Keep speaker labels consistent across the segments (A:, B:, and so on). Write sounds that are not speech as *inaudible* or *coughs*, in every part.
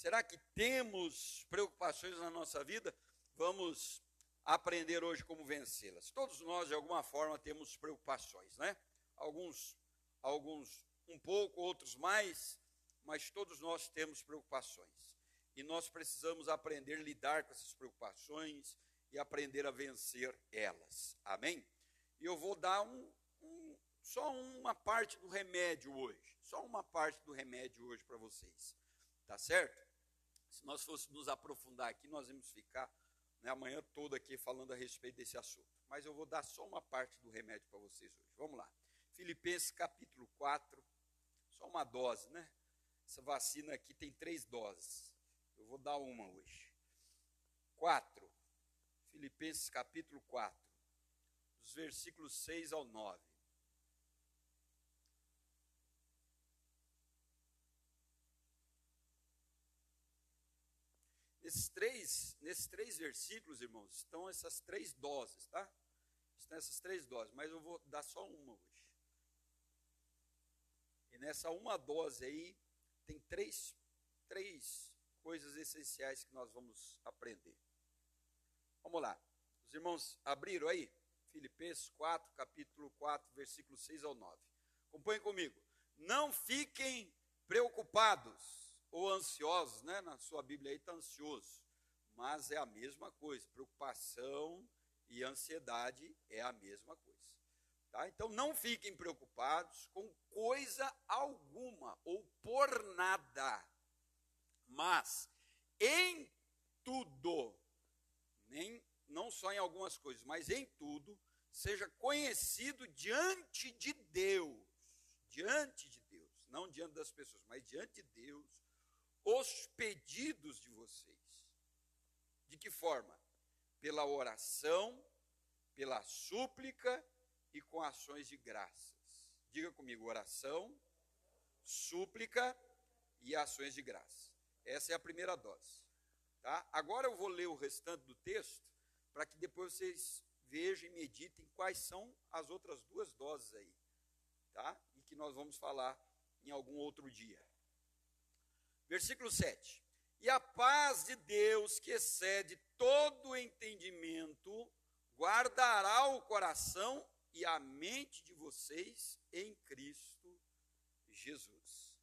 A: Será que temos preocupações na nossa vida? Vamos aprender hoje como vencê-las. Todos nós, de alguma forma, temos preocupações, né? Alguns, alguns um pouco, outros mais, mas todos nós temos preocupações. E nós precisamos aprender a lidar com essas preocupações e aprender a vencer elas. Amém? E eu vou dar um, um, só uma parte do remédio hoje. Só uma parte do remédio hoje para vocês. Tá certo? Se nós fôssemos nos aprofundar aqui, nós íamos ficar né, amanhã toda aqui falando a respeito desse assunto. Mas eu vou dar só uma parte do remédio para vocês hoje. Vamos lá. Filipenses capítulo 4, só uma dose, né? Essa vacina aqui tem três doses. Eu vou dar uma hoje. 4. Filipenses capítulo 4, dos versículos 6 ao 9. Nesses três, nesses três versículos, irmãos, estão essas três doses, tá? Estão essas três doses, mas eu vou dar só uma hoje. E nessa uma dose aí, tem três, três coisas essenciais que nós vamos aprender. Vamos lá. Os irmãos abriram aí? Filipenses 4, capítulo 4, versículo 6 ao 9. Acompanhem comigo. Não fiquem preocupados ou ansiosos, né? Na sua Bíblia aí está ansioso. Mas é a mesma coisa. Preocupação e ansiedade é a mesma coisa. Tá? Então não fiquem preocupados com coisa alguma ou por nada. Mas em tudo, nem não só em algumas coisas, mas em tudo, seja conhecido diante de Deus, diante de Deus, não diante das pessoas, mas diante de Deus, os pedidos de vocês. De que forma? Pela oração, pela súplica e com ações de graças. Diga comigo: oração, súplica e ações de graça. Essa é a primeira dose. Tá? Agora eu vou ler o restante do texto para que depois vocês vejam e meditem quais são as outras duas doses aí, tá? E que nós vamos falar em algum outro dia. Versículo 7. E a paz de Deus, que excede todo entendimento, guardará o coração e a mente de vocês em Cristo Jesus.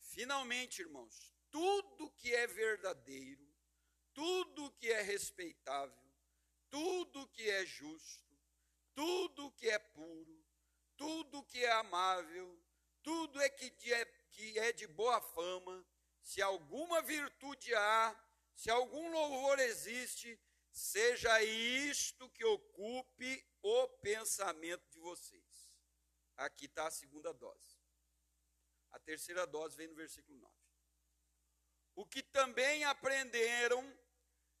A: Finalmente, irmãos, tudo que é verdadeiro, tudo que é respeitável, tudo que é justo, tudo que é puro, tudo que é amável, tudo é que é, que é de boa fama, se alguma virtude há, se algum louvor existe, seja isto que ocupe o pensamento de vocês. Aqui está a segunda dose. A terceira dose vem no versículo 9. O que também aprenderam,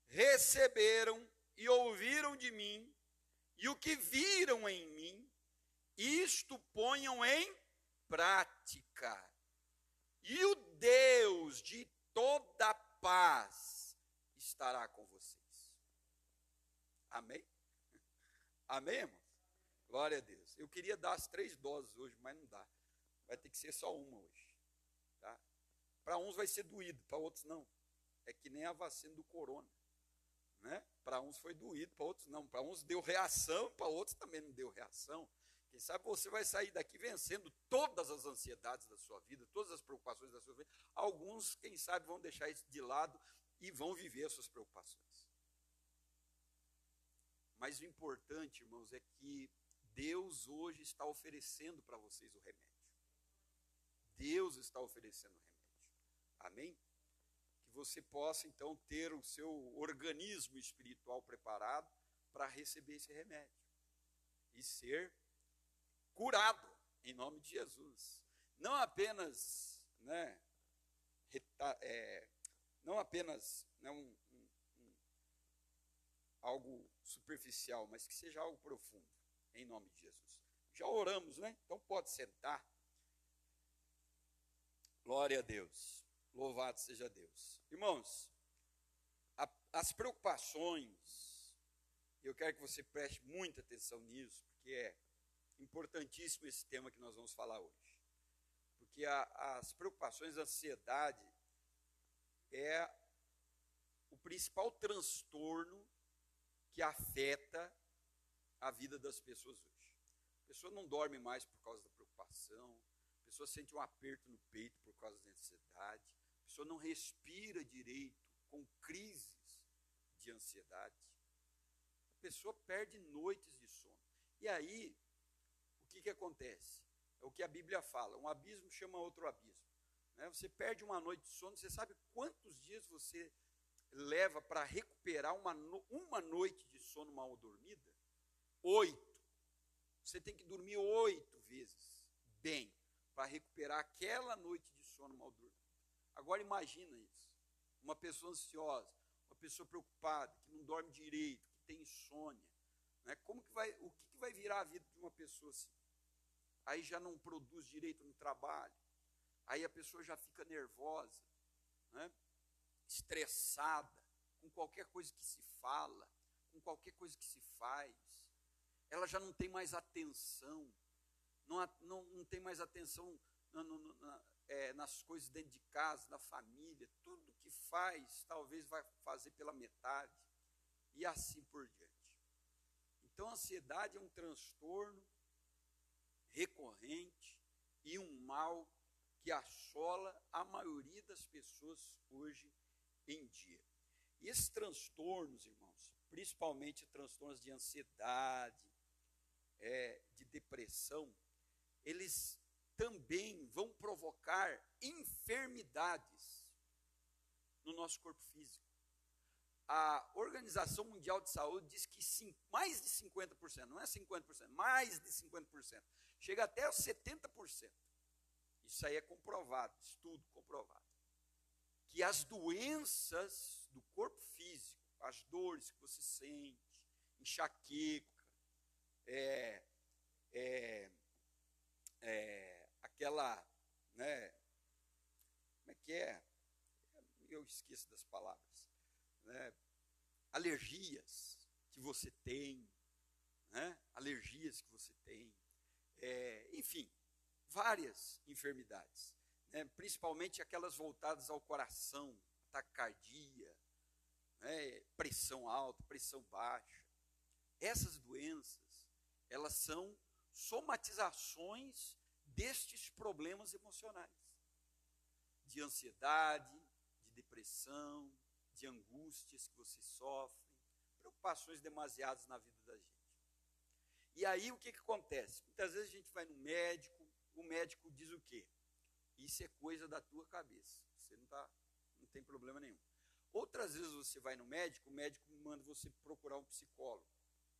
A: receberam e ouviram de mim, e o que viram em mim, isto ponham em prática e o Deus de toda paz estará com vocês. Amém? Amém, irmão? Glória a Deus. Eu queria dar as três doses hoje, mas não dá. Vai ter que ser só uma hoje. Tá? Para uns vai ser doído, para outros não. É que nem a vacina do corona. Né? Para uns foi doído, para outros não. Para uns deu reação, para outros também não deu reação. Quem sabe você vai sair daqui vencendo todas as ansiedades da sua vida, todas as preocupações da sua vida. Alguns, quem sabe, vão deixar isso de lado e vão viver as suas preocupações. Mas o importante, irmãos, é que Deus hoje está oferecendo para vocês o remédio. Deus está oferecendo o remédio. Amém? Que você possa então ter o seu organismo espiritual preparado para receber esse remédio e ser curado, em nome de Jesus. Não apenas, né, é, não apenas né, um, um, um, algo superficial, mas que seja algo profundo, em nome de Jesus. Já oramos, né? Então pode sentar. Glória a Deus. Louvado seja Deus. Irmãos, a, as preocupações, eu quero que você preste muita atenção nisso, porque é importantíssimo esse tema que nós vamos falar hoje. Porque a, as preocupações, a ansiedade, é, principal transtorno que afeta a vida das pessoas hoje. A pessoa não dorme mais por causa da preocupação, a pessoa sente um aperto no peito por causa da ansiedade, a pessoa não respira direito com crises de ansiedade. A pessoa perde noites de sono. E aí, o que, que acontece? É o que a Bíblia fala: um abismo chama outro abismo. Né? Você perde uma noite de sono, você sabe quantos dias você leva para recuperar uma, uma noite de sono mal dormida? Oito. Você tem que dormir oito vezes bem para recuperar aquela noite de sono mal dormida. Agora imagina isso. Uma pessoa ansiosa, uma pessoa preocupada, que não dorme direito, que tem insônia. Né? Como que vai, o que, que vai virar a vida de uma pessoa assim? Aí já não produz direito no trabalho, aí a pessoa já fica nervosa, né? estressada, com qualquer coisa que se fala, com qualquer coisa que se faz. Ela já não tem mais atenção, não, não, não tem mais atenção na, na, é, nas coisas dentro de casa, na família, tudo que faz, talvez vai fazer pela metade, e assim por diante. Então, a ansiedade é um transtorno recorrente e um mal que assola a maioria das pessoas hoje em dia. E esses transtornos, irmãos, principalmente transtornos de ansiedade, é, de depressão, eles também vão provocar enfermidades no nosso corpo físico. A Organização Mundial de Saúde diz que mais de 50%, não é 50%, mais de 50%, chega até 70%. Isso aí é comprovado, estudo comprovado. Que as doenças do corpo físico, as dores que você sente, enxaqueca, é, é, é, aquela, né, como é que é? Eu esqueço das palavras. Né, alergias que você tem, né, alergias que você tem, é, enfim, várias enfermidades, né, principalmente aquelas voltadas ao coração, taquicardia, né, pressão alta, pressão baixa. Essas doenças, elas são somatizações destes problemas emocionais, de ansiedade, de depressão, de angústias que você sofre, preocupações demasiadas na vida da gente. E aí o que, que acontece? Muitas vezes a gente vai no médico, o médico diz o quê? Isso é coisa da tua cabeça. Você não, tá, não tem problema nenhum. Outras vezes você vai no médico, o médico manda você procurar um psicólogo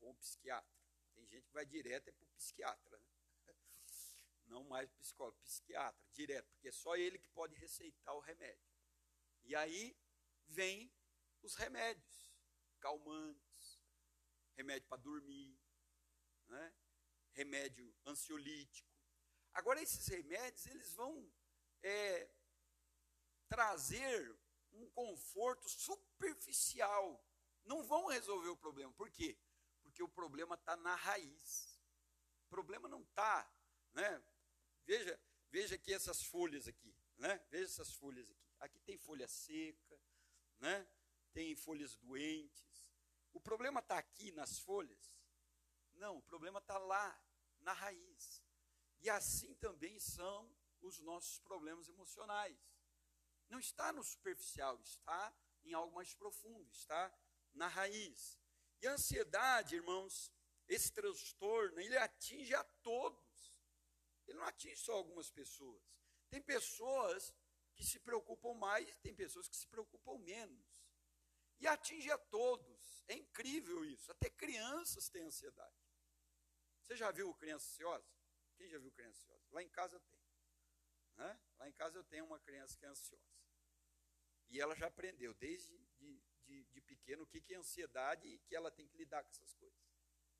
A: ou um psiquiatra. Tem gente que vai direto é para o psiquiatra, né? *laughs* não mais psicólogo, psiquiatra, direto, porque é só ele que pode receitar o remédio. E aí vem os remédios, calmantes, remédio para dormir, né? remédio ansiolítico. Agora, esses remédios, eles vão é, trazer um conforto superficial, não vão resolver o problema. Por quê? Porque o problema está na raiz. O problema não está, né? Veja, veja aqui essas folhas aqui, né? Veja essas folhas aqui. Aqui tem folha seca, né? Tem folhas doentes. O problema está aqui nas folhas? Não, o problema está lá, na raiz. E assim também são os nossos problemas emocionais. Não está no superficial, está em algo mais profundo, está na raiz. E a ansiedade, irmãos, esse transtorno, ele atinge a todos. Ele não atinge só algumas pessoas. Tem pessoas que se preocupam mais, tem pessoas que se preocupam menos. E atinge a todos. É incrível isso. Até crianças têm ansiedade. Você já viu criança ansiosa? Quem já viu criança ansiosa? Lá em casa eu tenho. Né? Lá em casa eu tenho uma criança que é ansiosa. E ela já aprendeu desde de, de, de pequeno o que, que é ansiedade e que ela tem que lidar com essas coisas.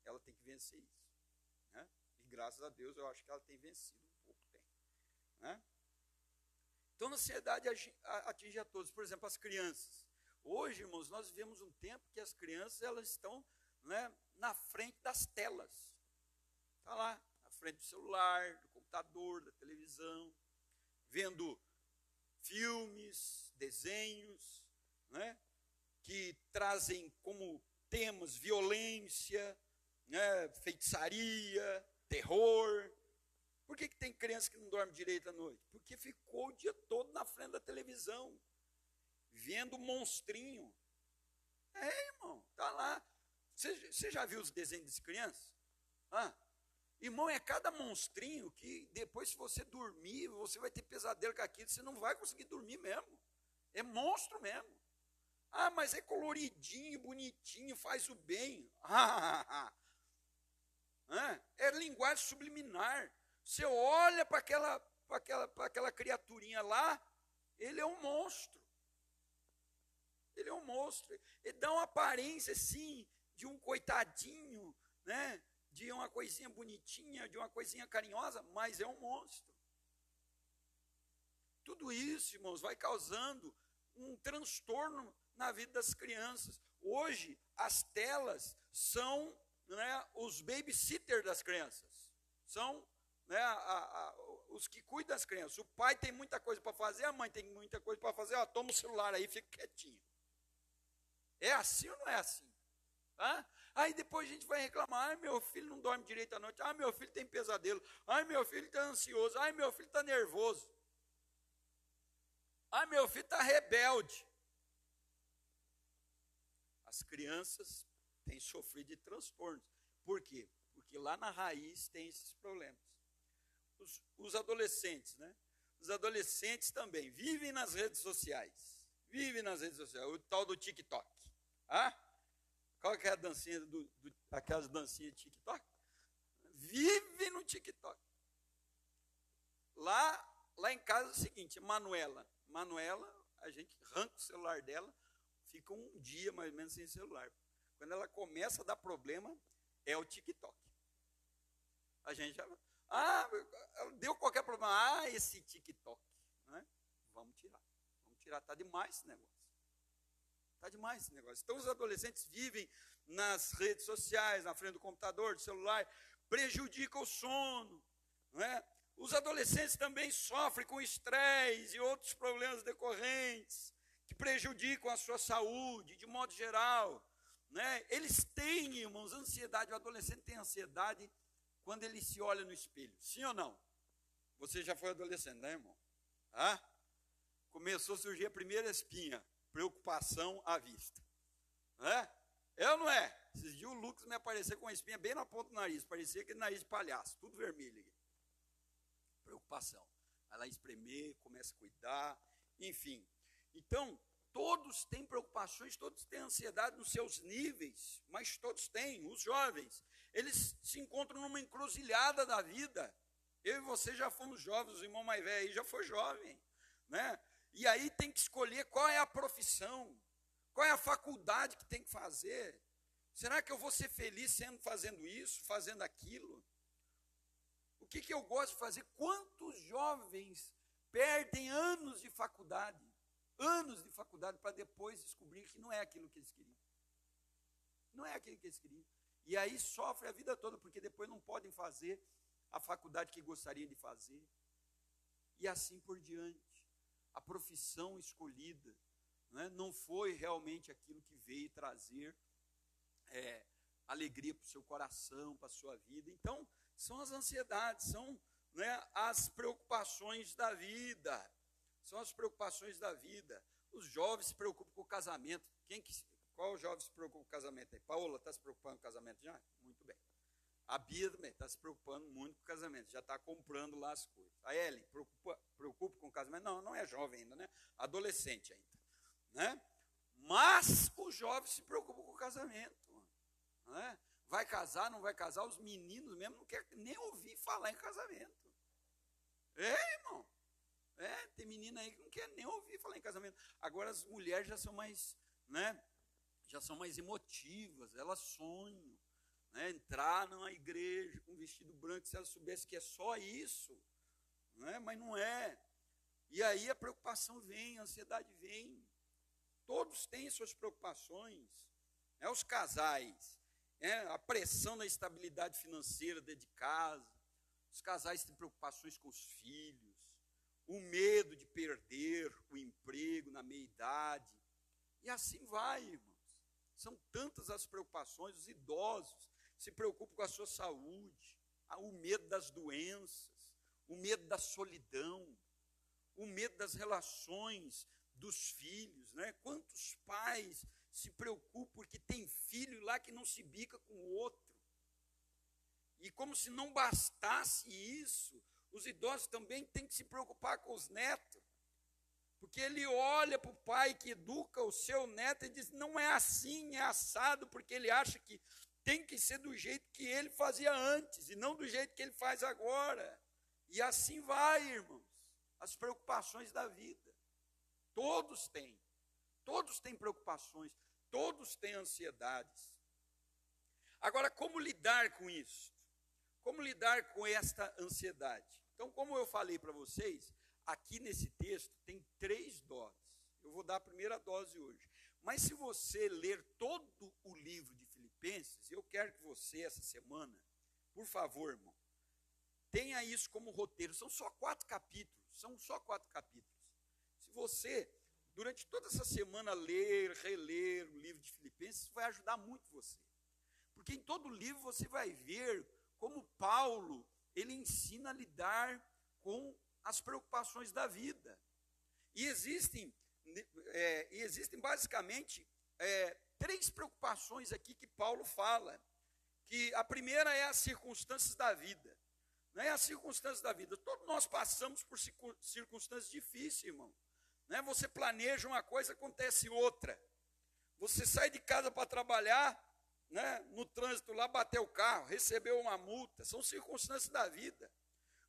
A: Ela tem que vencer isso. Né? E graças a Deus eu acho que ela tem vencido um pouco tempo. Né? Então, a ansiedade atinge a todos. Por exemplo, as crianças. Hoje, irmãos, nós vivemos um tempo que as crianças elas estão né, na frente das telas. Está lá, na frente do celular, do computador, da televisão, vendo filmes, desenhos, né? que trazem como temas violência, né, feitiçaria, terror. Por que, que tem criança que não dorme direito à noite? Porque ficou o dia todo na frente da televisão, vendo monstrinho. É, irmão, tá lá. Você já viu os desenhos de crianças? Ah, irmão, é cada monstrinho que depois, se você dormir, você vai ter pesadelo com aquilo, você não vai conseguir dormir mesmo. É monstro mesmo. Ah, mas é coloridinho, bonitinho, faz o bem. *laughs* Ah, é linguagem subliminar. Você olha para aquela, aquela, aquela criaturinha lá, ele é um monstro. Ele é um monstro. Ele dá uma aparência, assim, de um coitadinho, né? De uma coisinha bonitinha, de uma coisinha carinhosa, mas é um monstro. Tudo isso, irmãos, vai causando um transtorno na vida das crianças. Hoje, as telas são né, os babysitter das crianças. São né, a, a, os que cuidam das crianças. O pai tem muita coisa para fazer, a mãe tem muita coisa para fazer. Ó, toma o celular aí, fica quietinho. É assim ou não é assim? Aí depois a gente vai reclamar, ai meu filho não dorme direito à noite, ai meu filho tem pesadelo, ai meu filho está ansioso, ai meu filho está nervoso, ai meu filho está rebelde. As crianças têm sofrido de transtornos. Por quê? Porque lá na raiz tem esses problemas. Os, os adolescentes, né? Os adolescentes também vivem nas redes sociais. Vivem nas redes sociais. O tal do TikTok. Ah? Qual que é a dancinha do, do aquelas dancinhas TikTok? Vive no TikTok. Lá, lá em casa é o seguinte, Manuela. Manuela, a gente arranca o celular dela, fica um dia mais ou menos sem celular. Quando ela começa a dar problema, é o TikTok. A gente já. Ah, deu qualquer problema. Ah, esse TikTok. Né? Vamos tirar. Vamos tirar. Está demais esse negócio. Está demais esse negócio. Então, os adolescentes vivem nas redes sociais, na frente do computador, do celular, prejudicam o sono. Não é? Os adolescentes também sofrem com estresse e outros problemas decorrentes que prejudicam a sua saúde, de modo geral. Né? Eles têm, irmãos, ansiedade. O adolescente tem ansiedade quando ele se olha no espelho. Sim ou não? Você já foi adolescente, né, irmão? Ah? Começou a surgir a primeira espinha preocupação à vista. É? É ou não é? Esses dias o Lucas me apareceu com uma espinha bem na ponta do nariz, parecia aquele nariz de palhaço, tudo vermelho. Preocupação. Vai lá espremer, começa a cuidar, enfim. Então, todos têm preocupações, todos têm ansiedade nos seus níveis, mas todos têm. Os jovens, eles se encontram numa encruzilhada da vida. Eu e você já fomos jovens, o irmão mais velho aí já foi jovem, né? E aí tem que escolher qual é a profissão, qual é a faculdade que tem que fazer. Será que eu vou ser feliz sendo fazendo isso, fazendo aquilo? O que, que eu gosto de fazer? Quantos jovens perdem anos de faculdade, anos de faculdade, para depois descobrir que não é aquilo que eles queriam? Não é aquilo que eles queriam. E aí sofre a vida toda, porque depois não podem fazer a faculdade que gostariam de fazer. E assim por diante a profissão escolhida né, não foi realmente aquilo que veio trazer é, alegria para o seu coração, para a sua vida. Então, são as ansiedades, são né, as preocupações da vida. São as preocupações da vida. Os jovens se preocupam com o casamento. Quem que, qual jovem se preocupa com o casamento aí? Paola, está se preocupando com o casamento já? A Bia também está se preocupando muito com o casamento, já está comprando lá as coisas. A Ellen, preocupa, preocupa com o casamento? Não, não é jovem ainda, né? Adolescente ainda. Né? Mas os jovens se preocupam com o casamento. Né? Vai casar, não vai casar? Os meninos mesmo não querem nem ouvir falar em casamento. É, irmão. É, tem menina aí que não quer nem ouvir falar em casamento. Agora as mulheres já são mais, né? Já são mais emotivas, elas sonham né, entrar numa igreja com um vestido branco, se ela soubesse que é só isso, né, mas não é. E aí a preocupação vem, a ansiedade vem. Todos têm suas preocupações. Né, os casais, né, a pressão da estabilidade financeira dentro de casa. Os casais têm preocupações com os filhos, o medo de perder o emprego na meia-idade. E assim vai, irmãos. São tantas as preocupações, os idosos se preocupam com a sua saúde, o medo das doenças, o medo da solidão, o medo das relações dos filhos, né? Quantos pais se preocupam porque tem filho lá que não se bica com o outro? E como se não bastasse isso, os idosos também têm que se preocupar com os netos. Porque ele olha para o pai que educa o seu neto e diz: não é assim, é assado, porque ele acha que tem que ser do jeito que ele fazia antes e não do jeito que ele faz agora. E assim vai, irmãos, as preocupações da vida. Todos têm, todos têm preocupações, todos têm ansiedades. Agora, como lidar com isso? Como lidar com esta ansiedade? Então, como eu falei para vocês, aqui nesse texto tem três doses. Eu vou dar a primeira dose hoje. Mas se você ler todo o livro de Filipenses, eu quero que você, essa semana, por favor, irmão, tenha isso como roteiro. São só quatro capítulos. São só quatro capítulos. Se você, durante toda essa semana, ler, reler o livro de Filipenses, vai ajudar muito você. Porque em todo o livro você vai ver como Paulo, ele ensina a lidar com as preocupações da vida. E existem, é, e existem basicamente é, três preocupações aqui que Paulo fala. Que a primeira é as circunstâncias da vida. Não é as circunstâncias da vida. Todos nós passamos por circunstâncias difíceis, irmão. Né? Você planeja uma coisa, acontece outra. Você sai de casa para trabalhar, né, no trânsito lá, bateu o carro, recebeu uma multa, são circunstâncias da vida.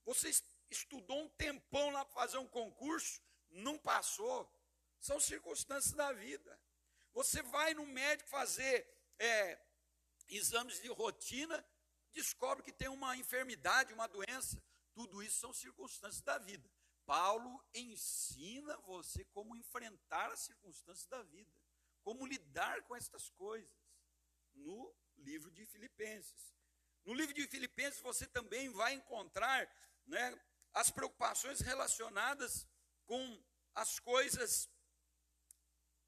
A: Você estudou um tempão lá para fazer um concurso, não passou, são circunstâncias da vida. Você vai no médico fazer é, exames de rotina, descobre que tem uma enfermidade, uma doença, tudo isso são circunstâncias da vida. Paulo ensina você como enfrentar as circunstâncias da vida, como lidar com estas coisas no livro de Filipenses. No livro de Filipenses você também vai encontrar né, as preocupações relacionadas com as coisas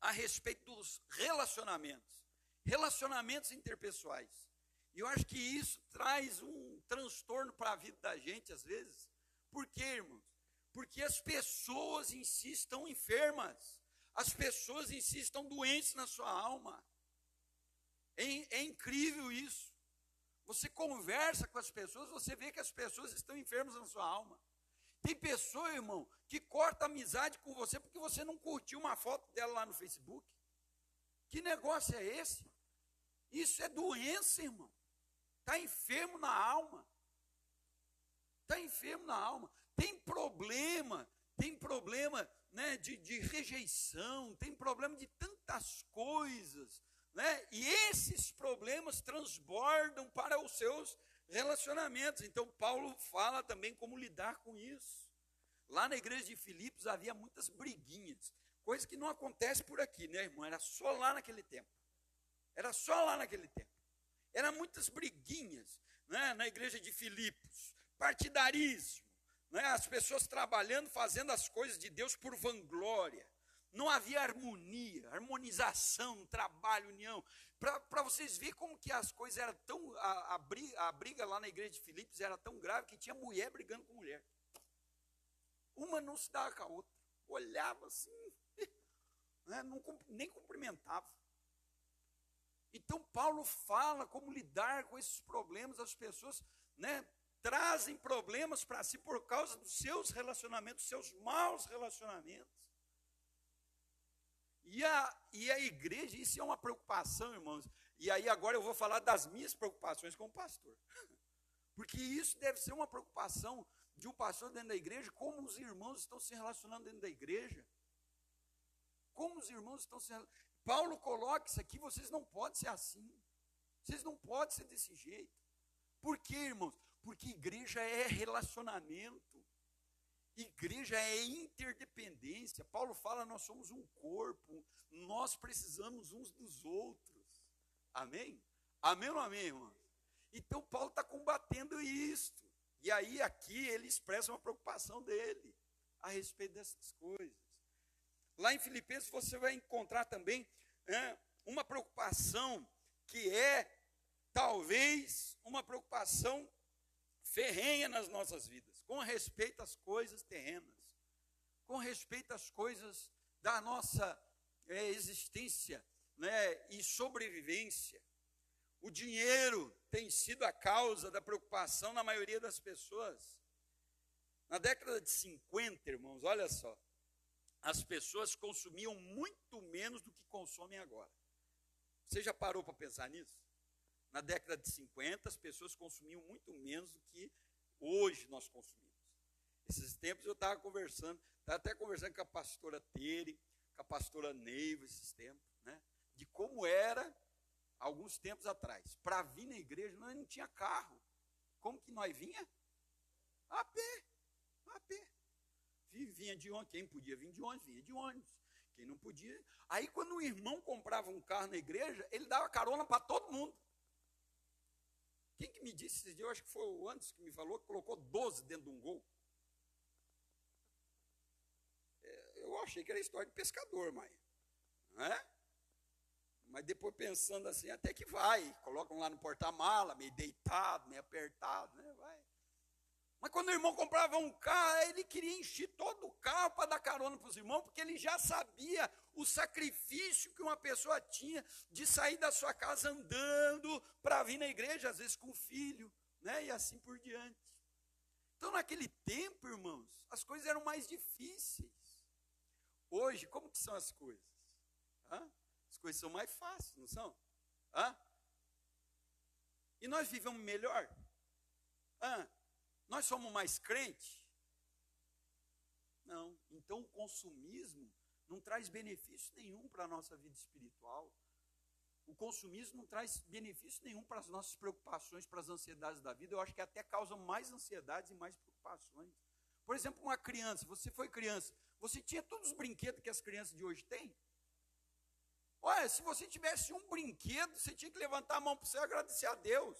A: a respeito dos relacionamentos, relacionamentos interpessoais. E eu acho que isso traz um transtorno para a vida da gente às vezes. Por quê, irmãos? Porque as pessoas em si estão enfermas. As pessoas em si estão doentes na sua alma. É, é incrível isso. Você conversa com as pessoas, você vê que as pessoas estão enfermas na sua alma. Tem pessoa, irmão, que corta amizade com você porque você não curtiu uma foto dela lá no Facebook. Que negócio é esse? Isso é doença, irmão. Está enfermo na alma. Está enfermo na alma. Tem problema, tem problema né, de, de rejeição, tem problema de tantas coisas né? E esses problemas transbordam para os seus relacionamentos. Então, Paulo fala também como lidar com isso. Lá na igreja de Filipos havia muitas briguinhas, coisa que não acontece por aqui, né, irmão? Era só lá naquele tempo. Era só lá naquele tempo. Eram muitas briguinhas né, na igreja de Filipos, partidarismo, né, as pessoas trabalhando, fazendo as coisas de Deus por vanglória não havia harmonia, harmonização, trabalho, união. Para vocês verem como que as coisas eram tão. A, a, briga, a briga lá na igreja de Filipos era tão grave que tinha mulher brigando com mulher. Uma não se dava com a outra. Olhava assim, *laughs* né, não, nem cumprimentava. Então Paulo fala como lidar com esses problemas, as pessoas né, trazem problemas para si por causa dos seus relacionamentos, seus maus relacionamentos. E a, e a igreja, isso é uma preocupação, irmãos. E aí agora eu vou falar das minhas preocupações como pastor. *laughs* Porque isso deve ser uma preocupação de um pastor dentro da igreja, como os irmãos estão se relacionando dentro da igreja. Como os irmãos estão se Paulo coloca isso aqui, vocês não podem ser assim. Vocês não podem ser desse jeito. Por quê, irmãos? Porque igreja é relacionamento. Igreja é interdependência. Paulo fala: nós somos um corpo, nós precisamos uns dos outros. Amém? Amém ou amém, irmão? Então, Paulo está combatendo isto. E aí, aqui, ele expressa uma preocupação dele a respeito dessas coisas. Lá em Filipenses, você vai encontrar também é, uma preocupação que é, talvez, uma preocupação ferrenha nas nossas vidas, com respeito às coisas terrenas, com respeito às coisas da nossa é, existência né, e sobrevivência. O dinheiro tem sido a causa da preocupação na maioria das pessoas. Na década de 50, irmãos, olha só, as pessoas consumiam muito menos do que consomem agora. Você já parou para pensar nisso? Na década de 50, as pessoas consumiam muito menos do que hoje nós consumimos. Esses tempos eu estava conversando, estava até conversando com a pastora Tere, com a pastora Neiva, esses tempos, né? De como era alguns tempos atrás. Para vir na igreja, nós não tinha carro. Como que nós vinha? A pé. A pé. Vinha de ônibus. Quem podia vir de ônibus, vinha de ônibus. Quem não podia. Aí, quando o irmão comprava um carro na igreja, ele dava carona para todo mundo. Quem que me disse esse dia? Eu acho que foi o antes que me falou, que colocou 12 dentro de um gol. É, eu achei que era história de pescador, mãe. Não é? Mas depois pensando assim, até que vai. Colocam lá no porta-mala, meio deitado, meio apertado, né? Vai. Mas quando o irmão comprava um carro, ele queria encher todo o carro para dar carona para os irmãos, porque ele já sabia o sacrifício que uma pessoa tinha de sair da sua casa andando para vir na igreja, às vezes com o filho, né? E assim por diante. Então, naquele tempo, irmãos, as coisas eram mais difíceis. Hoje, como que são as coisas? Hã? As coisas são mais fáceis, não são? Hã? E nós vivemos melhor? Hã? Nós somos mais crentes? Não. Então o consumismo não traz benefício nenhum para a nossa vida espiritual. O consumismo não traz benefício nenhum para as nossas preocupações, para as ansiedades da vida. Eu acho que até causa mais ansiedades e mais preocupações. Por exemplo, uma criança, você foi criança, você tinha todos os brinquedos que as crianças de hoje têm? Olha, se você tivesse um brinquedo, você tinha que levantar a mão para você agradecer a Deus.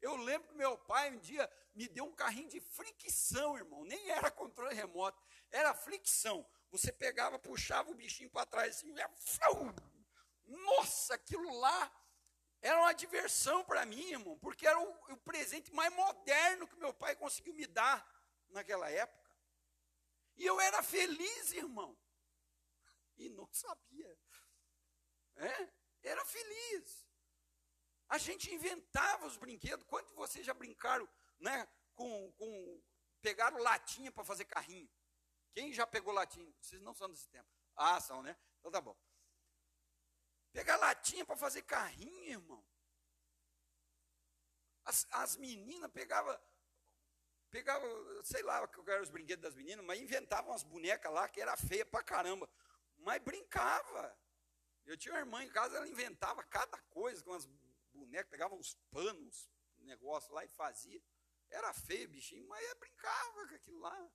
A: Eu lembro que meu pai um dia me deu um carrinho de fricção, irmão. Nem era controle remoto, era fricção. Você pegava, puxava o bichinho para trás assim, nossa, aquilo lá era uma diversão para mim, irmão, porque era o, o presente mais moderno que meu pai conseguiu me dar naquela época. E eu era feliz, irmão. E não sabia. É? Era feliz. A gente inventava os brinquedos. Quanto vocês já brincaram né, com, com. Pegaram latinha para fazer carrinho? Quem já pegou latinha? Vocês não são desse tempo. Ah, são, né? Então tá bom. Pegar latinha para fazer carrinho, irmão. As, as meninas pegavam, pegava, sei lá que eram os brinquedos das meninas, mas inventavam umas bonecas lá que era feia pra caramba. Mas brincava. Eu tinha uma irmã em casa, ela inventava cada coisa com as bonecas, pegava uns panos, um negócio lá e fazia. Era feio, bichinho, mas brincava com aquilo lá.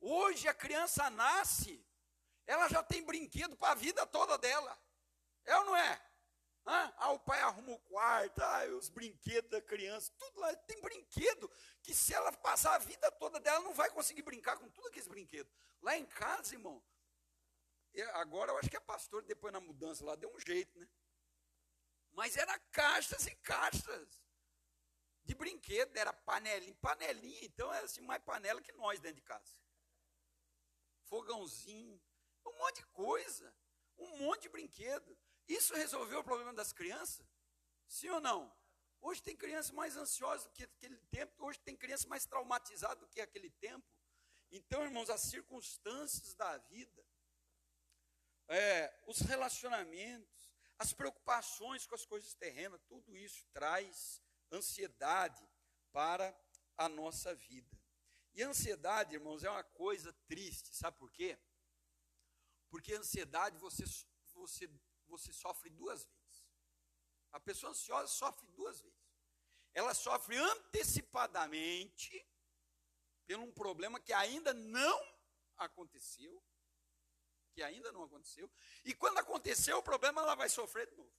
A: Hoje a criança nasce, ela já tem brinquedo para a vida toda dela. É ou não é? Hã? Ah, o pai arruma o quarto, ah, os brinquedos da criança, tudo lá. Tem brinquedo que se ela passar a vida toda dela, não vai conseguir brincar com tudo aqueles brinquedos. Lá em casa, irmão, agora eu acho que a pastora, depois na mudança lá, deu um jeito, né? Mas era caixas e caixas de brinquedo, era panelinha, panelinha, então era assim, mais panela que nós dentro de casa. Fogãozinho, um monte de coisa, um monte de brinquedo. Isso resolveu o problema das crianças? Sim ou não? Hoje tem criança mais ansiosa do que aquele tempo, hoje tem criança mais traumatizada do que aquele tempo. Então, irmãos, as circunstâncias da vida, é, os relacionamentos, as preocupações com as coisas terrenas, tudo isso traz ansiedade para a nossa vida. E ansiedade, irmãos, é uma coisa triste, sabe por quê? Porque ansiedade você, você, você sofre duas vezes. A pessoa ansiosa sofre duas vezes. Ela sofre antecipadamente por um problema que ainda não aconteceu, que ainda não aconteceu, e quando aconteceu o problema, ela vai sofrer de novo.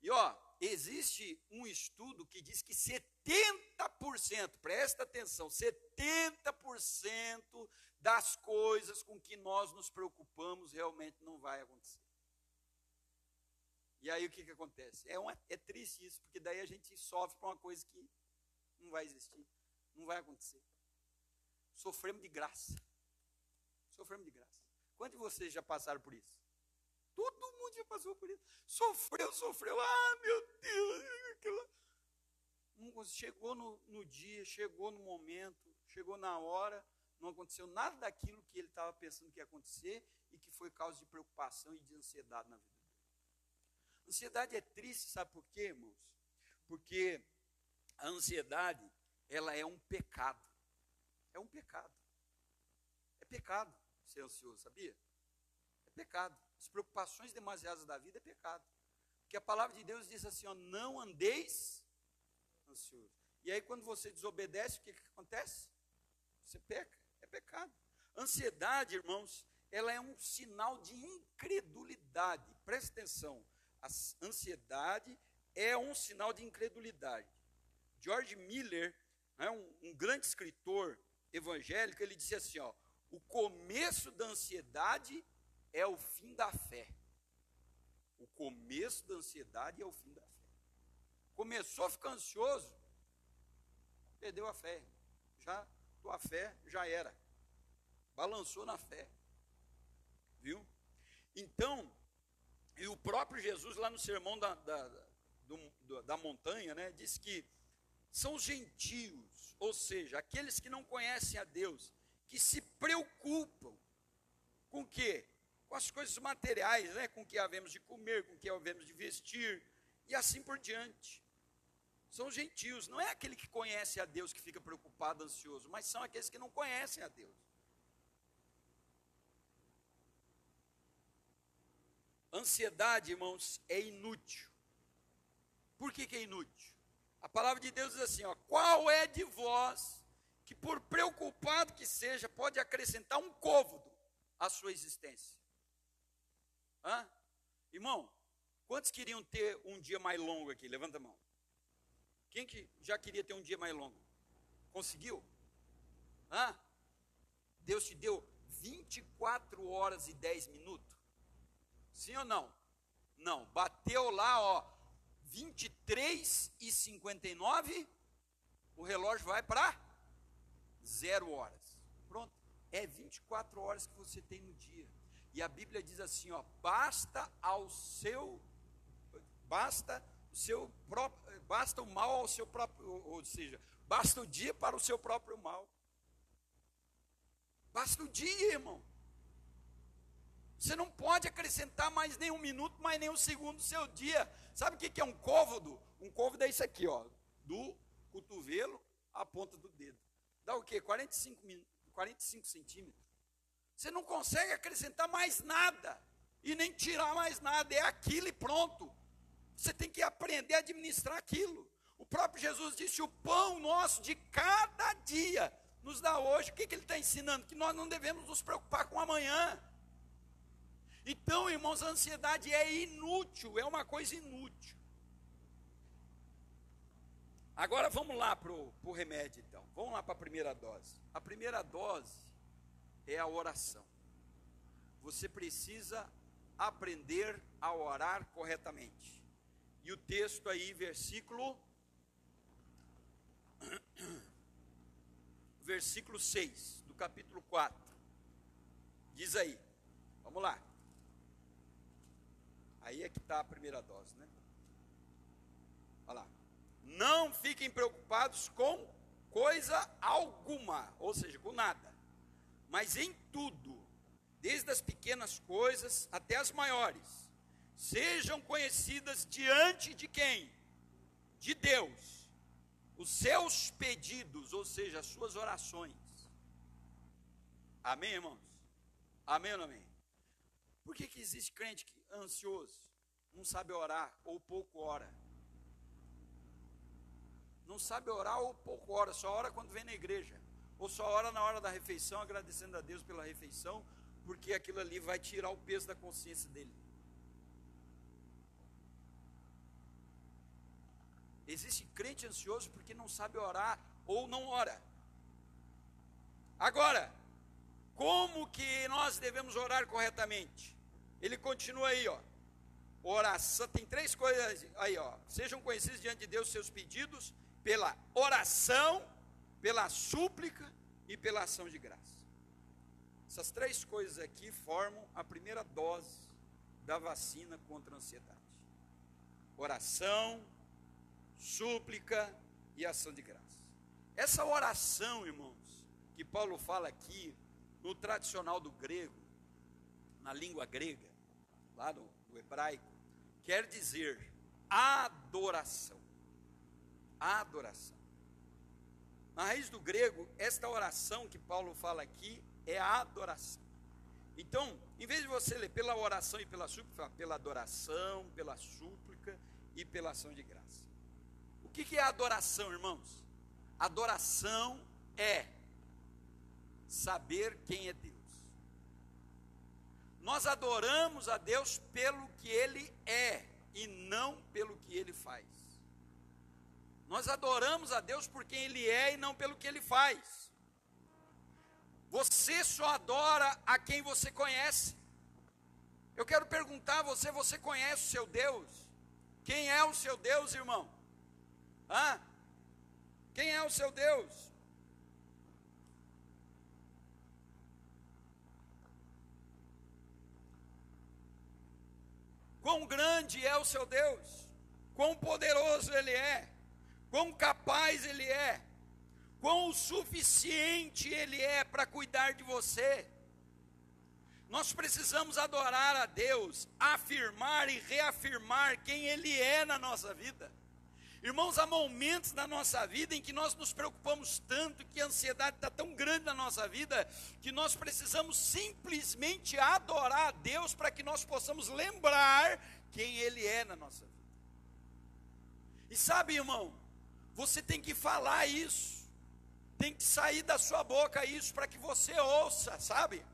A: E ó, existe um estudo que diz que 70%, presta atenção, 70% das coisas com que nós nos preocupamos realmente não vai acontecer. E aí o que, que acontece? É, uma, é triste isso, porque daí a gente sofre por uma coisa que não vai existir, não vai acontecer. Sofremos de graça. Sofremos de graça. Quantos de vocês já passaram por isso? Todo mundo já passou por isso. Sofreu, sofreu. Ah, meu Deus. Aquilo. Chegou no, no dia, chegou no momento, chegou na hora, não aconteceu nada daquilo que ele estava pensando que ia acontecer e que foi causa de preocupação e de ansiedade na vida dele. Ansiedade é triste, sabe por quê, irmãos? Porque a ansiedade, ela é um pecado. É um pecado. É pecado ser ansioso, sabia? É pecado. As preocupações demasiadas da vida é pecado. Porque a palavra de Deus diz assim, ó, não andeis ansioso. E aí quando você desobedece, o que, que acontece? Você peca, é pecado. Ansiedade, irmãos, ela é um sinal de incredulidade. Preste atenção. A ansiedade é um sinal de incredulidade. George Miller, né, um, um grande escritor evangélico, ele disse assim, ó, o começo da ansiedade é o fim da fé. O começo da ansiedade é o fim da fé. Começou a ficar ansioso, perdeu a fé. Já tua fé já era. Balançou na fé. Viu? Então, e o próprio Jesus, lá no sermão da, da, do, da montanha, né, diz que são os gentios, ou seja, aqueles que não conhecem a Deus, que se preocupam com o quê? Com as coisas materiais, né? com o que havemos de comer, com o que havemos de vestir, e assim por diante. São gentios, não é aquele que conhece a Deus que fica preocupado, ansioso, mas são aqueles que não conhecem a Deus. Ansiedade, irmãos, é inútil. Por que, que é inútil? A palavra de Deus diz assim: ó, qual é de vós que, por preocupado que seja, pode acrescentar um côvado à sua existência? Hã? Irmão, quantos queriam ter um dia mais longo aqui? Levanta a mão. Quem que já queria ter um dia mais longo? Conseguiu? Hã? Deus te deu 24 horas e 10 minutos? Sim ou não? Não. Bateu lá, ó, 23 e 59, o relógio vai para zero horas. Pronto. É 24 horas que você tem no dia. E a Bíblia diz assim, ó, basta ao seu basta o seu próprio basta o mal ao seu próprio, ou seja, basta o dia para o seu próprio mal. Basta o dia, irmão. Você não pode acrescentar mais nem um minuto, mais nem um segundo do seu dia. Sabe o que é um côvado? Um côvado é isso aqui, ó, do cotovelo à ponta do dedo. Dá o quê? 45, 45 centímetros. Você não consegue acrescentar mais nada e nem tirar mais nada. É aquilo e pronto. Você tem que aprender a administrar aquilo. O próprio Jesus disse: o pão nosso de cada dia nos dá hoje. O que, que ele está ensinando? Que nós não devemos nos preocupar com amanhã. Então, irmãos, a ansiedade é inútil, é uma coisa inútil. Agora vamos lá para o remédio, então. Vamos lá para a primeira dose. A primeira dose é a oração. Você precisa aprender a orar corretamente. E o texto aí, versículo. *coughs* Versículo 6 do capítulo 4. Diz aí. Vamos lá. Aí é que está a primeira dose, né? Olha lá. Não fiquem preocupados com coisa alguma, ou seja, com nada, mas em tudo, desde as pequenas coisas até as maiores, sejam conhecidas diante de quem? De Deus. Os seus pedidos, ou seja, as suas orações. Amém, irmãos? Amém ou não amém? Por que, que existe crente que ansioso, não sabe orar ou pouco ora? Não sabe orar ou pouco ora, só ora quando vem na igreja. Ou só ora na hora da refeição, agradecendo a Deus pela refeição, porque aquilo ali vai tirar o peso da consciência dele. Existe crente ansioso porque não sabe orar ou não ora. Agora, Como que nós devemos orar corretamente? Ele continua aí, ó. Oração, tem três coisas aí, ó. Sejam conhecidos diante de Deus seus pedidos pela oração, pela súplica e pela ação de graça. Essas três coisas aqui formam a primeira dose da vacina contra a ansiedade: oração, súplica e ação de graça. Essa oração, irmãos, que Paulo fala aqui, no tradicional do grego, na língua grega, lá no hebraico, quer dizer adoração. Adoração. Na raiz do grego, esta oração que Paulo fala aqui é a adoração. Então, em vez de você ler pela oração e pela súplica, pela adoração, pela súplica e pela ação de graça. O que é adoração, irmãos? Adoração é saber quem é Deus. Nós adoramos a Deus pelo que Ele é e não pelo que Ele faz. Nós adoramos a Deus por quem Ele é e não pelo que Ele faz. Você só adora a quem você conhece. Eu quero perguntar a você: você conhece o seu Deus? Quem é o seu Deus, irmão? Hã? Quem é o seu Deus? Quão grande é o seu Deus? Quão poderoso Ele é? Quão capaz Ele é? quão suficiente Ele é para cuidar de você. Nós precisamos adorar a Deus, afirmar e reafirmar quem Ele é na nossa vida. Irmãos, há momentos na nossa vida em que nós nos preocupamos tanto, que a ansiedade está tão grande na nossa vida, que nós precisamos simplesmente adorar a Deus para que nós possamos lembrar quem Ele é na nossa vida. E sabe, irmão, você tem que falar isso. Tem que sair da sua boca isso para que você ouça, sabe?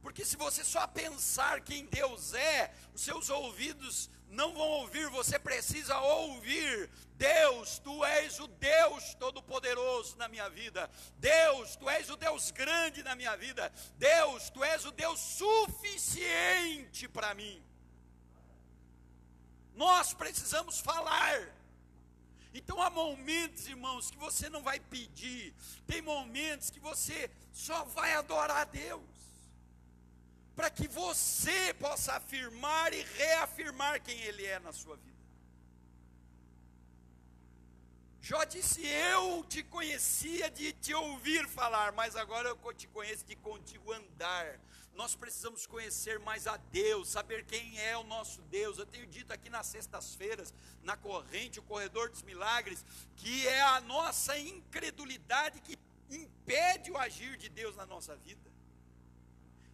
A: Porque se você só pensar quem Deus é, os seus ouvidos não vão ouvir, você precisa ouvir. Deus, tu és o Deus todo-poderoso na minha vida. Deus, tu és o Deus grande na minha vida. Deus, tu és o Deus suficiente para mim. Nós precisamos falar. Então há momentos, irmãos, que você não vai pedir, tem momentos que você só vai adorar a Deus, para que você possa afirmar e reafirmar quem Ele é na sua vida. Jó disse: Eu te conhecia de te ouvir falar, mas agora eu te conheço de contigo andar nós precisamos conhecer mais a Deus, saber quem é o nosso Deus. Eu tenho dito aqui nas sextas-feiras, na corrente, o corredor dos milagres, que é a nossa incredulidade que impede o agir de Deus na nossa vida.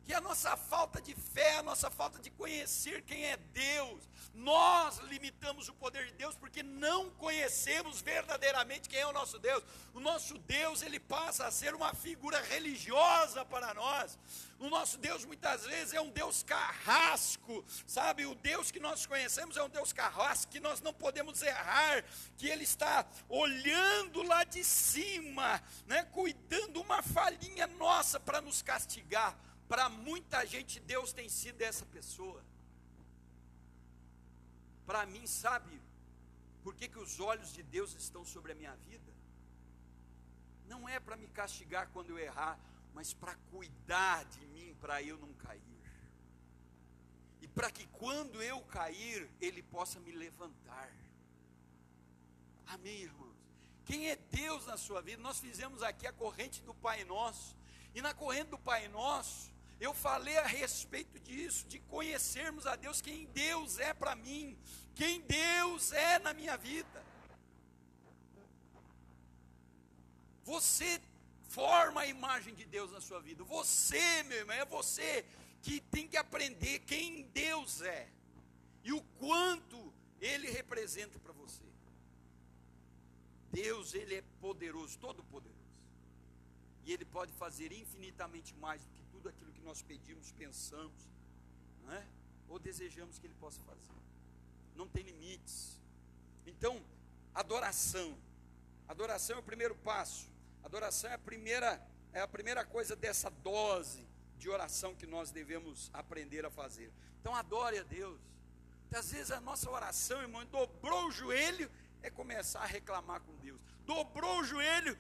A: Que a nossa falta de fé, a nossa falta de conhecer quem é Deus. Nós limitamos o poder de Deus porque não conhecemos verdadeiramente quem é o nosso Deus. O nosso Deus, ele passa a ser uma figura religiosa para nós. O nosso Deus muitas vezes é um Deus carrasco, sabe? O Deus que nós conhecemos é um Deus carrasco, que nós não podemos errar, que Ele está olhando lá de cima, né? cuidando uma falhinha nossa para nos castigar. Para muita gente, Deus tem sido essa pessoa. Para mim, sabe por que, que os olhos de Deus estão sobre a minha vida? Não é para me castigar quando eu errar, mas para cuidar de mim, para eu não cair. E para que quando eu cair, Ele possa me levantar. Amém, irmãos? Quem é Deus na sua vida? Nós fizemos aqui a corrente do Pai Nosso. E na corrente do Pai Nosso, eu falei a respeito disso, de conhecermos a Deus, quem Deus é para mim, quem Deus é na minha vida. Você forma a imagem de Deus na sua vida. Você, meu irmão, é você que tem que aprender quem Deus é e o quanto ele representa para você. Deus, ele é poderoso, todo poderoso. E ele pode fazer infinitamente mais do que tudo aquilo nós pedimos, pensamos, não é? ou desejamos que ele possa fazer. Não tem limites. Então, adoração. Adoração é o primeiro passo Adoração é a primeira, é a primeira coisa dessa dose de oração que nós devemos aprender a fazer. Então adore a Deus. Às vezes a nossa oração, irmão, dobrou o joelho, é começar a reclamar com Deus. Dobrou o joelho,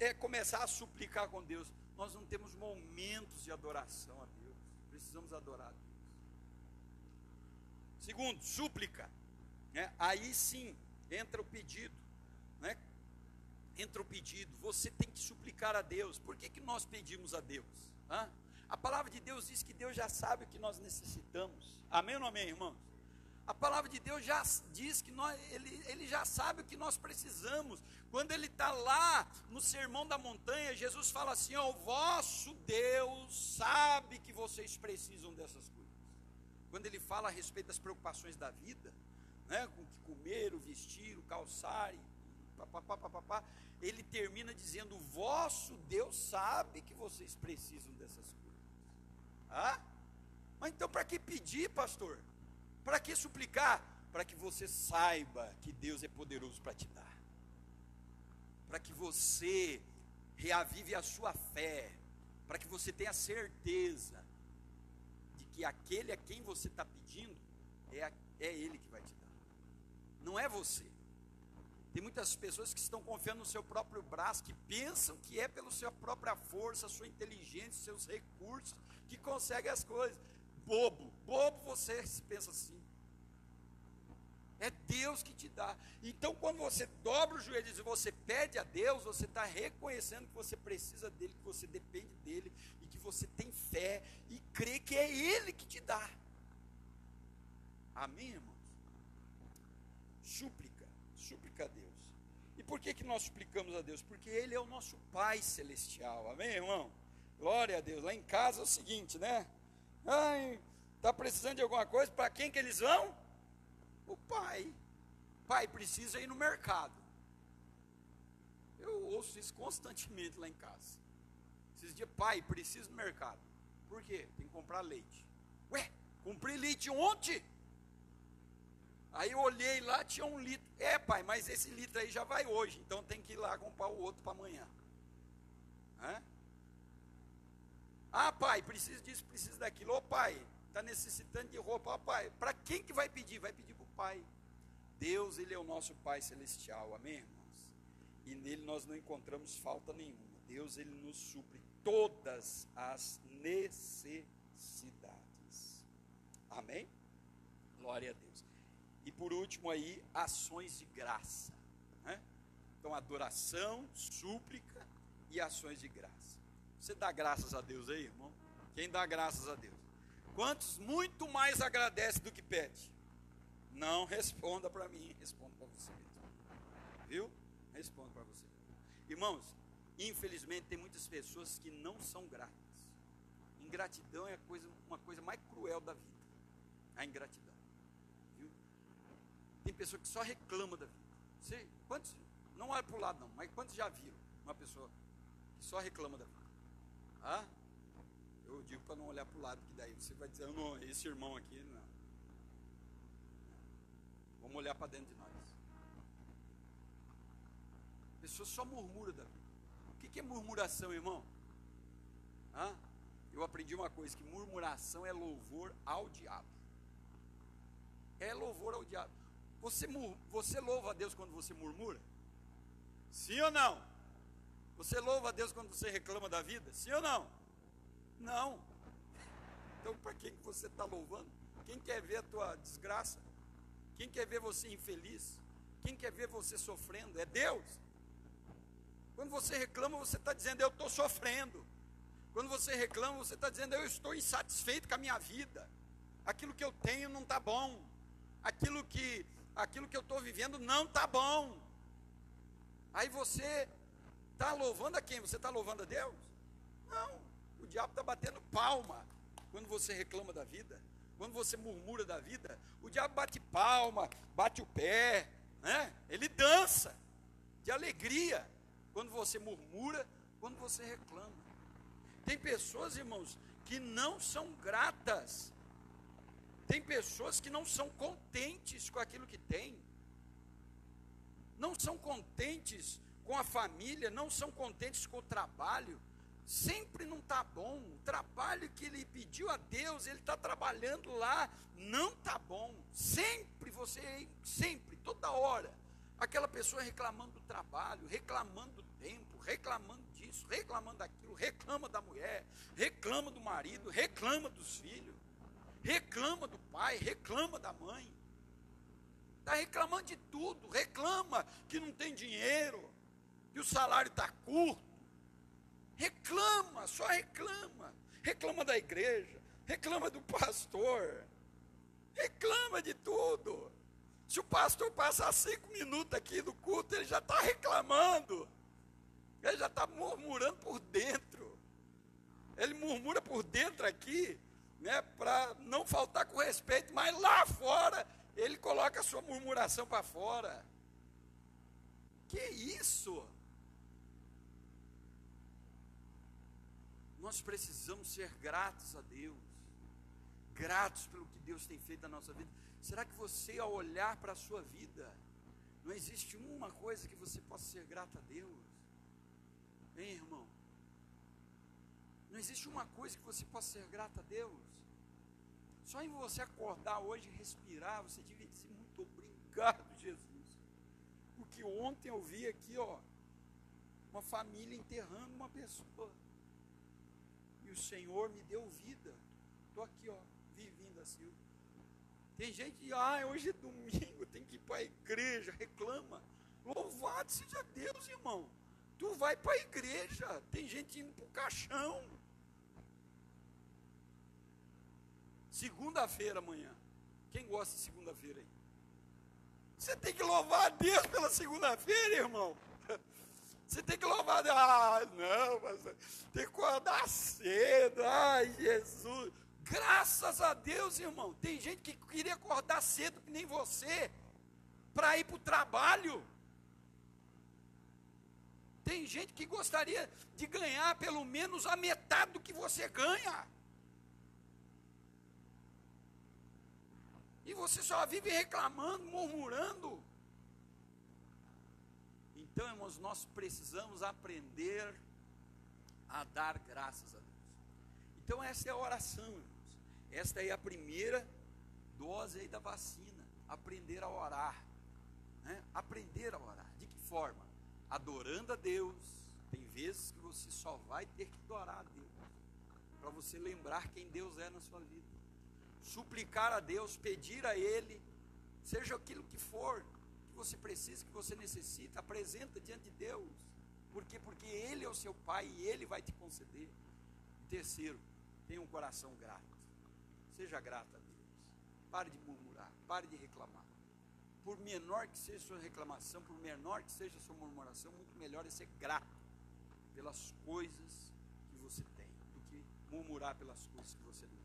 A: é começar a suplicar com Deus. Nós não temos momentos de adoração a Deus. Precisamos adorar a Deus. Segundo, súplica. Né? Aí sim entra o pedido. Né? Entra o pedido. Você tem que suplicar a Deus. Por que, que nós pedimos a Deus? Hã? A palavra de Deus diz que Deus já sabe o que nós necessitamos. Amém ou não amém, irmãos? A palavra de Deus já diz que nós, ele, ele já sabe o que nós precisamos. Quando ele está lá no sermão da montanha, Jesus fala assim: ó, o vosso Deus sabe que vocês precisam dessas coisas. Quando ele fala a respeito das preocupações da vida, né, com o que comer, o vestir, o calçar, e ele termina dizendo: o vosso Deus sabe que vocês precisam dessas coisas. Ah? Mas então para que pedir, pastor? Para que suplicar? Para que você saiba que Deus é poderoso para te dar. Para que você reavive a sua fé. Para que você tenha certeza de que aquele a quem você está pedindo é, é Ele que vai te dar. Não é você. Tem muitas pessoas que estão confiando no seu próprio braço, que pensam que é pela sua própria força, sua inteligência, seus recursos, que consegue as coisas bobo, bobo você pensa assim. É Deus que te dá. Então, quando você dobra os joelhos e você pede a Deus, você está reconhecendo que você precisa dele, que você depende dele e que você tem fé e crê que é Ele que te dá. Amém, irmãos? Súplica, súplica a Deus. E por que, que nós suplicamos a Deus? Porque Ele é o nosso Pai Celestial. Amém, irmão? Glória a Deus. Lá em casa é o seguinte, né? Ai, está precisando de alguma coisa? Para quem que eles vão? O pai. Pai precisa ir no mercado. Eu ouço isso constantemente lá em casa. Esses dias, pai, precisa ir no mercado. Por quê? Tem que comprar leite. Ué, comprei leite ontem. Aí eu olhei lá, tinha um litro. É, pai, mas esse litro aí já vai hoje. Então tem que ir lá comprar o outro para amanhã. Hã? Ah, pai, preciso disso, preciso daquilo. Ô, pai, está necessitando de roupa. Ah, pai, para quem que vai pedir? Vai pedir para o pai. Deus, Ele é o nosso Pai Celestial, amém, irmãos? E nele nós não encontramos falta nenhuma. Deus, Ele nos supre todas as necessidades. Amém? Glória a Deus. E por último aí, ações de graça. Né? Então, adoração, súplica e ações de graça. Você dá graças a Deus aí, irmão? Quem dá graças a Deus? Quantos muito mais agradece do que pede? Não responda para mim, responda para você mesmo. Viu? Responda para você. Irmãos, infelizmente tem muitas pessoas que não são gratas. Ingratidão é a coisa, uma coisa mais cruel da vida. A ingratidão. Viu? Tem pessoa que só reclama da vida. Você, quantos, não olha para o lado não, mas quantos já viram uma pessoa que só reclama da vida? Ah? Eu digo para não olhar para o lado, que daí você vai dizer, não, esse irmão aqui, não. Vamos olhar para dentro de nós. A pessoa só murmura da vida. O que, é murmuração, irmão? Ah? Eu aprendi uma coisa, que murmuração é louvor ao diabo. É louvor ao diabo. Você, você louva a Deus quando você murmura? Sim ou não? Você louva a Deus quando você reclama da vida? Sim ou não? Não. Então, para quem você está louvando? Quem quer ver a tua desgraça? Quem quer ver você infeliz? Quem quer ver você sofrendo? É Deus. Quando você reclama, você está dizendo, eu estou sofrendo. Quando você reclama, você está dizendo, eu estou insatisfeito com a minha vida. Aquilo que eu tenho não está bom. Aquilo que, aquilo que eu estou vivendo não está bom. Aí você Está louvando a quem? Você está louvando a Deus? Não. O diabo está batendo palma quando você reclama da vida. Quando você murmura da vida, o diabo bate palma, bate o pé, né? Ele dança de alegria quando você murmura, quando você reclama. Tem pessoas, irmãos, que não são gratas. Tem pessoas que não são contentes com aquilo que têm. Não são contentes com a família, não são contentes com o trabalho. sempre não está bom. O trabalho que ele pediu a Deus, ele está trabalhando lá, não está bom. Sempre você, sempre, toda hora, aquela pessoa reclamando do trabalho, reclamando do tempo, reclamando disso, reclamando daquilo, reclama da mulher, reclama do marido, reclama dos filhos, reclama do pai, reclama da mãe. Está reclamando de tudo, reclama que não tem dinheiro, que o salário está curto. Reclama, só reclama. Reclama da igreja, reclama do pastor, reclama de tudo. Se o pastor passar cinco minutos aqui no culto, ele já está reclamando. Ele já está murmurando por dentro. Ele murmura por dentro aqui, né, para não faltar com respeito, mas lá fora ele coloca a sua murmuração para fora. Que isso? Nós precisamos ser gratos a Deus, gratos pelo que Deus tem feito na nossa vida. Será que você, ao olhar para a sua vida, não existe uma coisa que você possa ser grato a Deus? Hein, irmão? Não existe uma coisa que você possa ser grato a Deus? Só em você acordar hoje e respirar, você devia dizer muito obrigado, Jesus. Porque ontem eu vi aqui, ó, uma família enterrando uma pessoa. E o Senhor me deu vida. Estou aqui, ó, vivendo assim. Tem gente que, ah, hoje é domingo, tem que ir para a igreja, reclama. Louvado seja Deus, irmão. Tu vai para a igreja, tem gente indo para o caixão. Segunda-feira amanhã. Quem gosta de segunda-feira aí? Você tem que louvar a Deus pela segunda-feira, irmão. *laughs* Você tem que louvar a Deus. Ah, não, tem que acordar cedo. Ai, Jesus. Graças a Deus, irmão. Tem gente que queria acordar cedo, que nem você, para ir para o trabalho. Tem gente que gostaria de ganhar pelo menos a metade do que você ganha. E você só vive reclamando, murmurando. Então, irmãos, nós precisamos aprender a dar graças a Deus. Então, essa é a oração, irmãos. Esta é a primeira dose aí da vacina. Aprender a orar. Né? Aprender a orar. De que forma? Adorando a Deus. Tem vezes que você só vai ter que adorar a Deus. Para você lembrar quem Deus é na sua vida suplicar a Deus, pedir a Ele, seja aquilo que for, que você precisa, que você necessita, apresenta diante de Deus. Por quê? Porque Ele é o seu Pai e Ele vai te conceder. Terceiro, tenha um coração grato. Seja grato a Deus. Pare de murmurar, pare de reclamar. Por menor que seja sua reclamação, por menor que seja sua murmuração, muito melhor é ser grato pelas coisas que você tem, do que murmurar pelas coisas que você não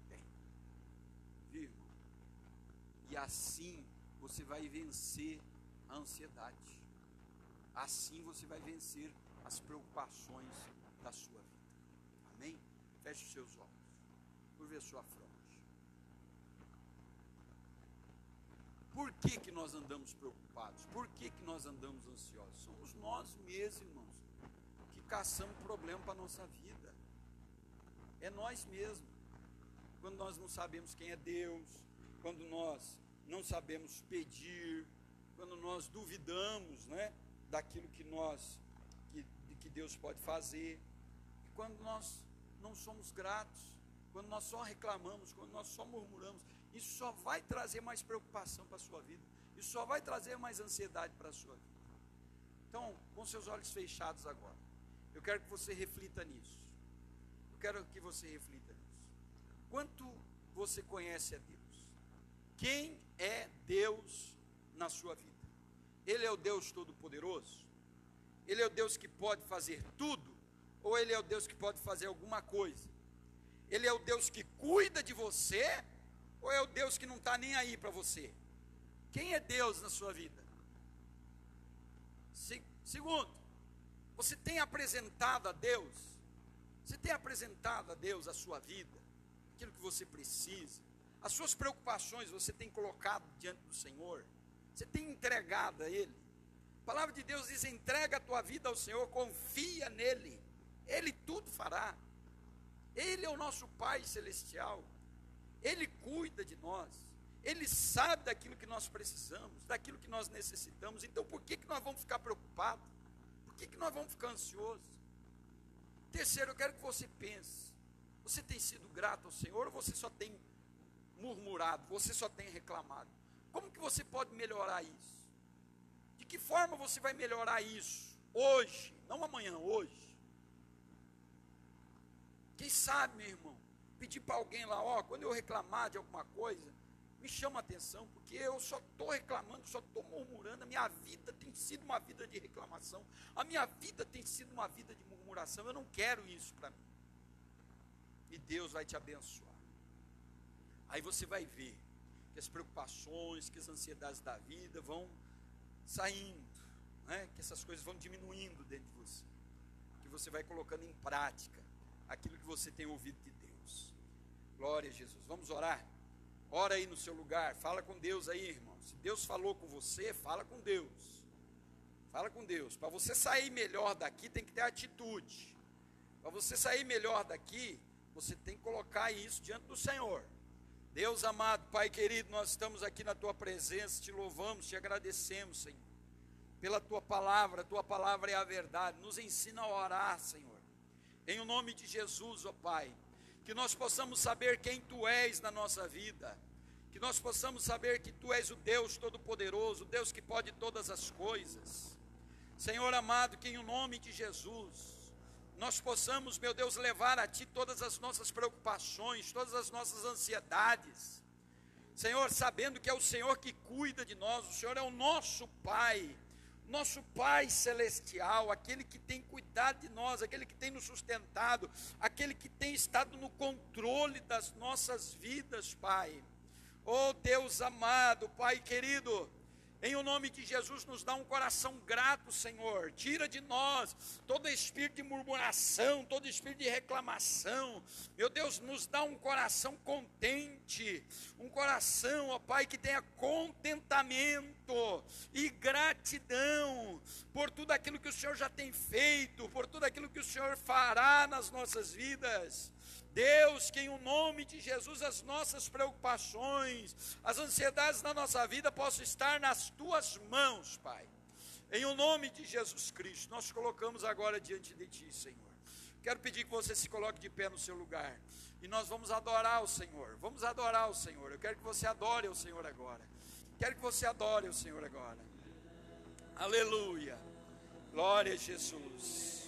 A: E assim você vai vencer a ansiedade. Assim você vai vencer as preocupações da sua vida. Amém? Feche os seus olhos. Curve a sua fronte. Por que, que nós andamos preocupados? Por que, que nós andamos ansiosos? Somos nós mesmos, irmãos, que caçamos problema para a nossa vida. É nós mesmos. Quando nós não sabemos quem é Deus, quando nós não sabemos pedir, quando nós duvidamos né, daquilo que nós que, Deus pode fazer, quando nós não somos gratos, quando nós só reclamamos, quando nós só murmuramos, isso só vai trazer mais preocupação para a sua vida, isso só vai trazer mais ansiedade para a sua vida. Então, com seus olhos fechados agora, eu quero que você reflita nisso. Eu quero que você reflita nisso. Quanto você conhece a Deus? Quem é Deus na sua vida? Ele é o Deus Todo-Poderoso? Ele é o Deus que pode fazer tudo? Ou ele é o Deus que pode fazer alguma coisa? Ele é o Deus que cuida de você? Ou é o Deus que não está nem aí para você? Quem é Deus na sua vida? Se, segundo, você tem apresentado a Deus? Você tem apresentado a Deus a sua vida? Aquilo que você precisa? As suas preocupações você tem colocado diante do Senhor? Você tem entregado a Ele? A palavra de Deus diz: entrega a tua vida ao Senhor, confia nele. Ele tudo fará. Ele é o nosso Pai celestial. Ele cuida de nós. Ele sabe daquilo que nós precisamos, daquilo que nós necessitamos. Então, por que, que nós vamos ficar preocupados? Por que, que nós vamos ficar ansiosos? Terceiro, eu quero que você pense: você tem sido grato ao Senhor ou você só tem murmurado, você só tem reclamado? Como que você pode melhorar isso? Que forma você vai melhorar isso? Hoje, não amanhã, hoje. Quem sabe, meu irmão, pedir para alguém lá, ó, quando eu reclamar de alguma coisa, me chama a atenção, porque eu só estou reclamando, só estou murmurando, a minha vida tem sido uma vida de reclamação, a minha vida tem sido uma vida de murmuração, eu não quero isso para mim. E Deus vai te abençoar. Aí você vai ver que as preocupações, que as ansiedades da vida vão saindo, né? que essas coisas vão diminuindo dentro de você, que você vai colocando em prática aquilo que você tem ouvido de Deus. Glória a Jesus. Vamos orar? Ora aí no seu lugar, fala com Deus aí, irmão. Se Deus falou com você, fala com Deus. Fala com Deus. Para você sair melhor daqui, tem que ter atitude. Para você sair melhor daqui, você tem que colocar isso diante do Senhor. Deus amado, Pai querido, nós estamos aqui na tua presença, te louvamos, te agradecemos, Senhor, pela tua palavra, a tua palavra é a verdade. Nos ensina a orar, Senhor. Em o nome de Jesus, ó Pai, que nós possamos saber quem Tu és na nossa vida, que nós possamos saber que Tu és o Deus Todo-Poderoso, o Deus que pode todas as coisas. Senhor amado, que em o nome de Jesus, nós possamos, meu Deus, levar a Ti todas as nossas preocupações, todas as nossas ansiedades. Senhor, sabendo que é o Senhor que cuida de nós, o Senhor é o nosso Pai, nosso Pai Celestial, aquele que tem cuidado de nós, aquele que tem nos sustentado, aquele que tem estado no controle das nossas vidas, Pai. Oh Deus amado, Pai querido, em o nome de Jesus, nos dá um coração grato, Senhor. Tira de nós todo espírito de murmuração, todo espírito de reclamação. Meu Deus, nos dá um coração contente, um coração, ó Pai, que tenha contentamento e gratidão por tudo aquilo que o Senhor já tem feito, por tudo aquilo que o Senhor fará nas nossas vidas. Deus, que em o nome de Jesus as nossas preocupações, as ansiedades da nossa vida possam estar nas tuas mãos, Pai. Em o nome de Jesus Cristo, nós colocamos agora diante de Ti, Senhor. Quero pedir que você se coloque de pé no seu lugar. E nós vamos adorar o Senhor. Vamos adorar o Senhor. Eu quero que você adore o Senhor agora. Quero que você adore o Senhor agora. Aleluia. Glória a Jesus.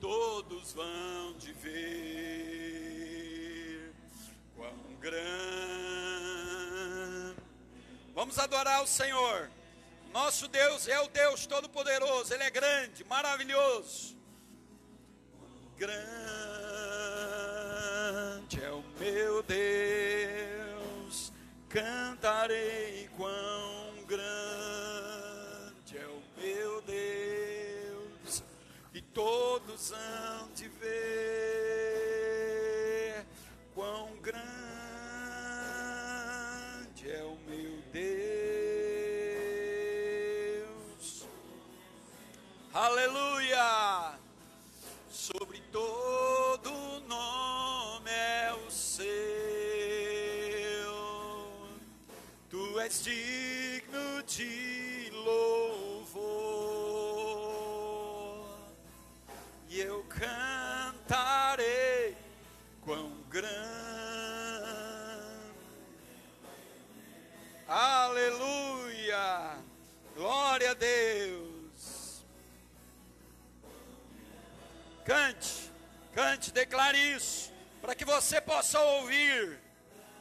A: Todos vão te ver. Quão grande. Vamos adorar o Senhor. Nosso Deus é o Deus Todo-Poderoso, Ele é grande, maravilhoso. Grande é o meu Deus, cantarei quão todos hão de ver quão grande é o meu Deus. Aleluia! Sobre todo nome é o seu, tu és digno Deus! Cante, cante, declare isso, para que você possa ouvir.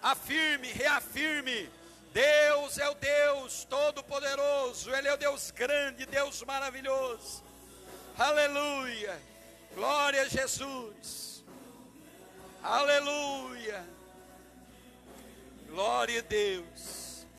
A: Afirme, reafirme. Deus é o Deus Todo-Poderoso, Ele é o Deus grande, Deus maravilhoso. Aleluia. Glória a Jesus. Aleluia. Glória a Deus.